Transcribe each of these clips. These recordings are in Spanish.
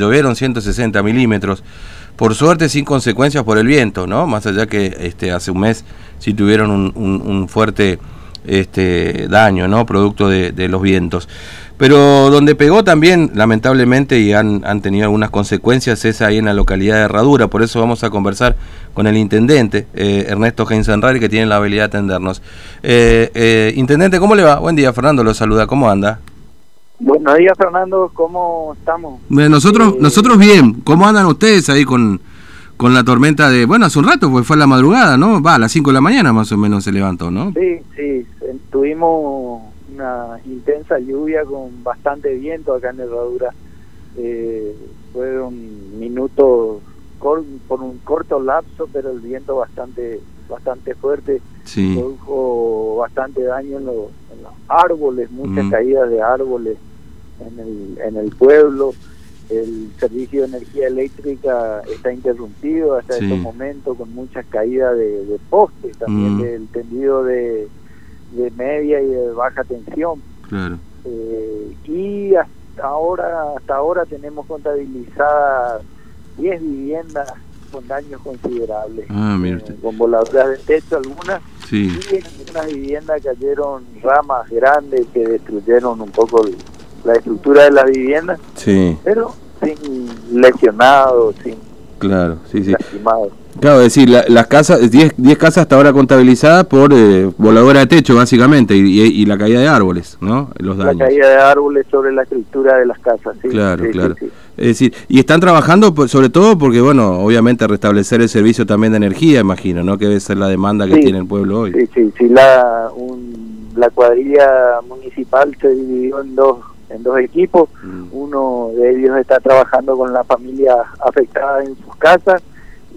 llovieron 160 milímetros, por suerte sin consecuencias por el viento, ¿no? Más allá que este, hace un mes sí tuvieron un, fuerte este, daño, ¿no? Producto de, los vientos. Pero donde pegó también, lamentablemente, y han, tenido algunas consecuencias, es ahí en la localidad de Herradura. Por eso vamos a conversar con el intendente, eh, Ernesto Heinzenrari, que tiene la habilidad de atendernos. Eh, eh, intendente, ¿cómo le va? Buen día, Fernando, lo saluda. ¿Cómo anda? Buenos días, Fernando. ¿Cómo estamos? Nosotros, eh, nosotros bien. ¿Cómo andan ustedes ahí con, con la tormenta de... Bueno, hace un rato, pues fue a la madrugada, ¿no? Va, a las 5 de la mañana más o menos se levantó, ¿no? Sí, sí. Tuvimos una intensa lluvia con bastante viento acá en Herradura. Eh, fueron minutos por un corto lapso, pero el viento bastante bastante fuerte. Sí. Produjo bastante daño en los árboles, muchas mm. caídas de árboles en el, en el pueblo. El servicio de energía eléctrica está interrumpido hasta sí. estos momentos con muchas caídas de, de postes, también mm. del tendido de, de, media y de baja tensión. Claro. Eh, y hasta ahora, hasta ahora tenemos contabilizadas 10 viviendas con daños considerables. Ah, eh, con voladuras de techo algunas. Sí. Y en algunas viviendas cayeron ramas grandes que destruyeron un poco el, la estructura de la vivienda, sí. pero sin lesionados, sin claro, sí, sí. lastimados. Claro, es decir, la, las casas, 10 casas hasta ahora contabilizadas por eh, voladora de techo, básicamente, y, y, y, la caída de árboles, ¿no? Los daños. La caída de árboles sobre la estructura de las casas, sí. Claro, sí, claro. Sí, sí. Es decir, y están trabajando sobre todo porque, bueno, obviamente restablecer el servicio también de energía, imagino, ¿no? Que debe ser la demanda que tiene el pueblo hoy. Sí, sí, sí. La, un, la cuadrilla municipal se dividió en dos en dos equipos. Mm. Uno de ellos está trabajando con las familias afectadas en sus casas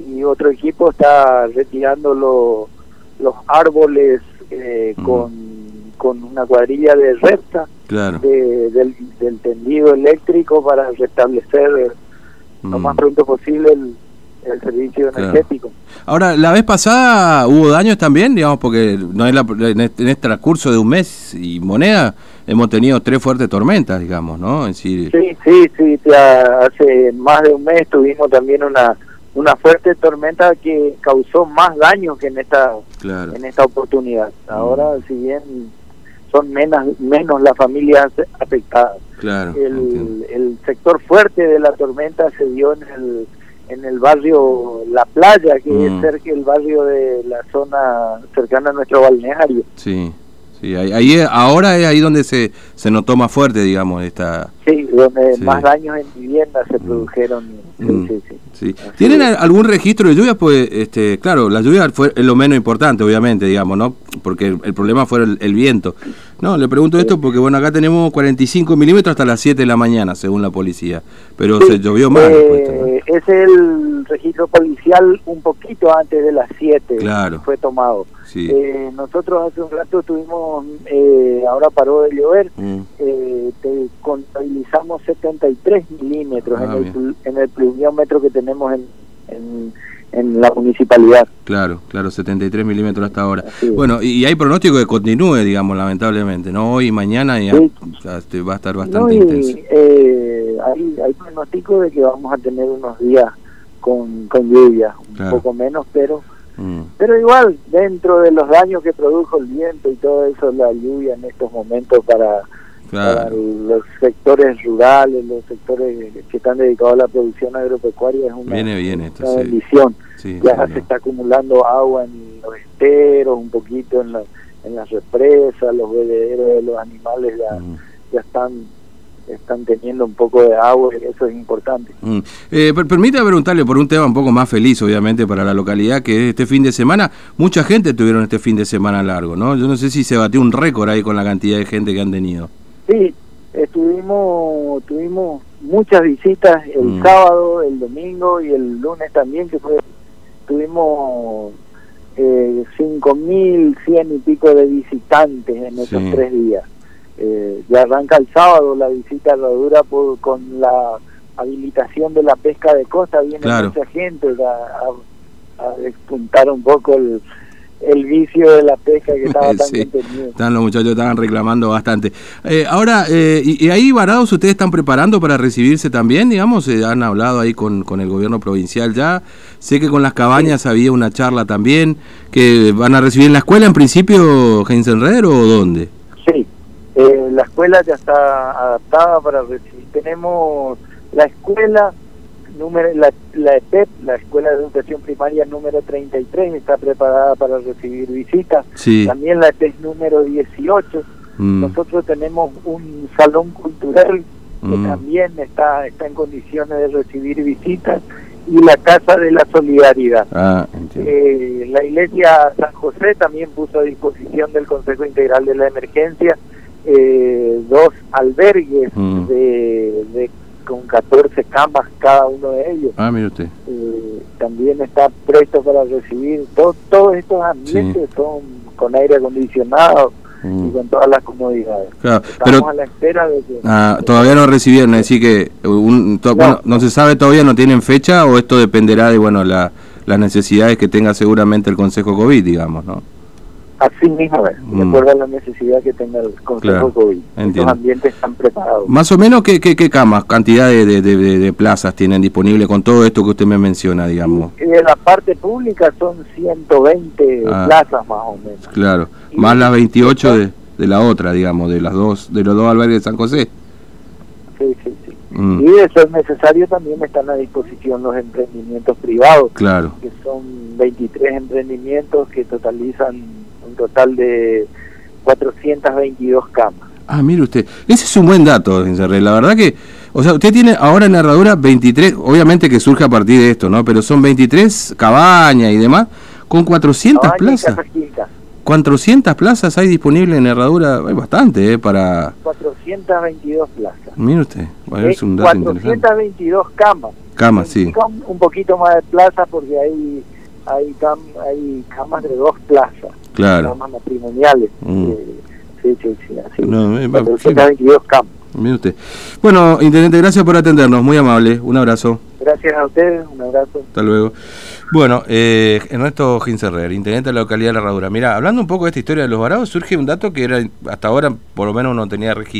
y otro equipo está retirando lo, los árboles eh, mm. con, con una cuadrilla de recta claro. de, del, del, tendido eléctrico para restablecer mm. lo más pronto posible el, el servicio claro. energético. Ahora, la vez pasada hubo daños también, digamos, porque no es la, en, este, en este transcurso de un mes y moneda hemos tenido tres fuertes tormentas, digamos, ¿no? Es decir... Sí, sí, sí, ya hace más de un mes tuvimos también una una fuerte tormenta que causó más daño que en esta claro. en esta oportunidad. Ahora, mm. si bien son menos menos las familias afectadas, claro, el, el sector fuerte de la tormenta se dio en el en el barrio La Playa, que mm. es cerca del barrio de la zona cercana a nuestro balneario. Sí, sí, ahí, ahí ahora es ahí donde se, se notó más fuerte, digamos, esta... Sí, donde sí. más daños en viviendas se mm. produjeron. Sí, mm. sí, sí. ¿Tienen algún registro de lluvias? Pues, este, claro, la lluvia fue lo menos importante, obviamente, digamos, ¿no? Porque el, el problema fue el, el, viento. No, le pregunto esto porque, bueno, acá tenemos 45 milímetros hasta las 7 de la mañana, según la policía, pero se llovió más. Eh, Es el registro policial un poquito antes de las 7, claro. fue tomado. Sí. Eh, nosotros hace un rato tuvimos, eh, ahora paró de llover, mm. eh, te contabilizamos 73 milímetros ah, en, el, en el pluviómetro que tenemos en, en, en, la municipalidad. Claro, claro, 73 milímetros hasta ahora. Bueno, y, y, hay pronóstico que continúe, digamos, lamentablemente, ¿no? Hoy y mañana ya, sí. este, va a estar bastante no, y, intenso. Hay, hay pronóstico de que vamos a tener unos días con, con lluvia, un claro. poco menos, pero Mm. Pero igual, dentro de los daños que produjo el viento y todo eso, la lluvia en estos momentos para, claro. para los sectores rurales, los sectores que están dedicados a la producción agropecuaria, es una, viene bien esto, una sí. bendición. Sí, ya se está acumulando agua en los esteros, un poquito en, la, en las represas, los bebederos de los animales ya, mm. ya están están teniendo un poco de agua y eso es importante. Mm. Eh, per permítame preguntarle por un tema un poco más feliz, obviamente, para la localidad, que es este fin de semana. Mucha gente tuvieron este fin de semana largo, ¿no? Yo no sé si se batió un récord ahí con la cantidad de gente que han tenido. Sí, estuvimos, tuvimos muchas visitas el mm. sábado, el domingo y el lunes también, que fue, tuvimos eh, 5.100 y pico de visitantes en esos sí. tres días. Eh, ya arranca el sábado la visita a Herradura por, con la habilitación de la pesca de costa, viene claro. mucha gente a, a, a, despuntar un poco el, el vicio de la pesca que estaba tan Sí. Están los muchachos estaban reclamando bastante. Eh, ahora, eh, y, y ahí varados, ¿ustedes están preparando para recibirse también? Digamos, Eh, han hablado ahí con, con el gobierno provincial ya. Sé que con las cabañas había una charla también, que van a recibir en la escuela en principio, Heinzenrer, o dónde? Eh, la escuela ya está adaptada para recibir. Tenemos la escuela número la, la EPEP, la Escuela de Educación Primaria número 33, está preparada para recibir visitas. Sí. También la EPEP número 18. Mm, Nosotros tenemos un salón cultural que Mm. también está, está en condiciones de recibir visitas y la Casa de la Solidaridad. Ah. Eh, la iglesia San José también puso a disposición del Consejo Integral de la Emergencia eh, dos albergues Mm. de, de- con 14 camas cada uno de ellos. Ah, mire usted. Eh, también está presto para recibir. To- todos estos ambientes son con aire acondicionado y Mm. con todas las comodidades. Claro, Estamos pero a la espera de que... ah, todavía no recibieron, así que un, to- No. bueno, no se sabe todavía, no tienen fecha o esto dependerá de bueno la, las necesidades que tenga seguramente el Consejo COVID, digamos, ¿no? Así mismo, es, de Mm. acuerdo a la necesidad que tenga el Consejo Claro, COVID. Los ambientes están preparados. Más o menos, ¿qué, qué, qué camas, cantidad de, de, de- de plazas tienen disponible con todo esto que usted me menciona, digamos? Y de la parte pública son 120 Ah. plazas más o menos. Claro, más las 28 de, de la otra, digamos, de las dos, de los dos albergues de San José. Sí, sí, sí. Mm, Y de ser necesario también están a disposición los emprendimientos privados, claro, que son 23 emprendimientos que totalizan un total de 422 camas. Ah, mire usted, ese es un buen dato. La verdad que, o sea, usted tiene ahora en la herradura 23, obviamente que surge a partir de esto, ¿no? Pero son 23 cabañas y demás, con 400 Cabaña y plazas. Casa Quinta, 400 plazas hay disponibles en herradura, hay bastante, ¿eh? Para... 422 plazas. Mire usted, bueno, es un dato interesante. 422 camas. Camas, sí. Un poquito más de plaza porque hay hay, cam- hay camas de dos plazas, Claro. matrimoniales. Mm. Eh, sí, sí, sí, así. No, eh, va- 422 camas. Mire usted. Bueno, Intendente, gracias por atendernos, muy amable, un abrazo. Gracias a ustedes, un abrazo. Hasta luego. Bueno, eh, Ernesto Gincerrer, intendente de la localidad de La Herradura. Mira, hablando un poco de esta historia de los varados, surge un dato que era hasta ahora, por lo menos, no tenía registro.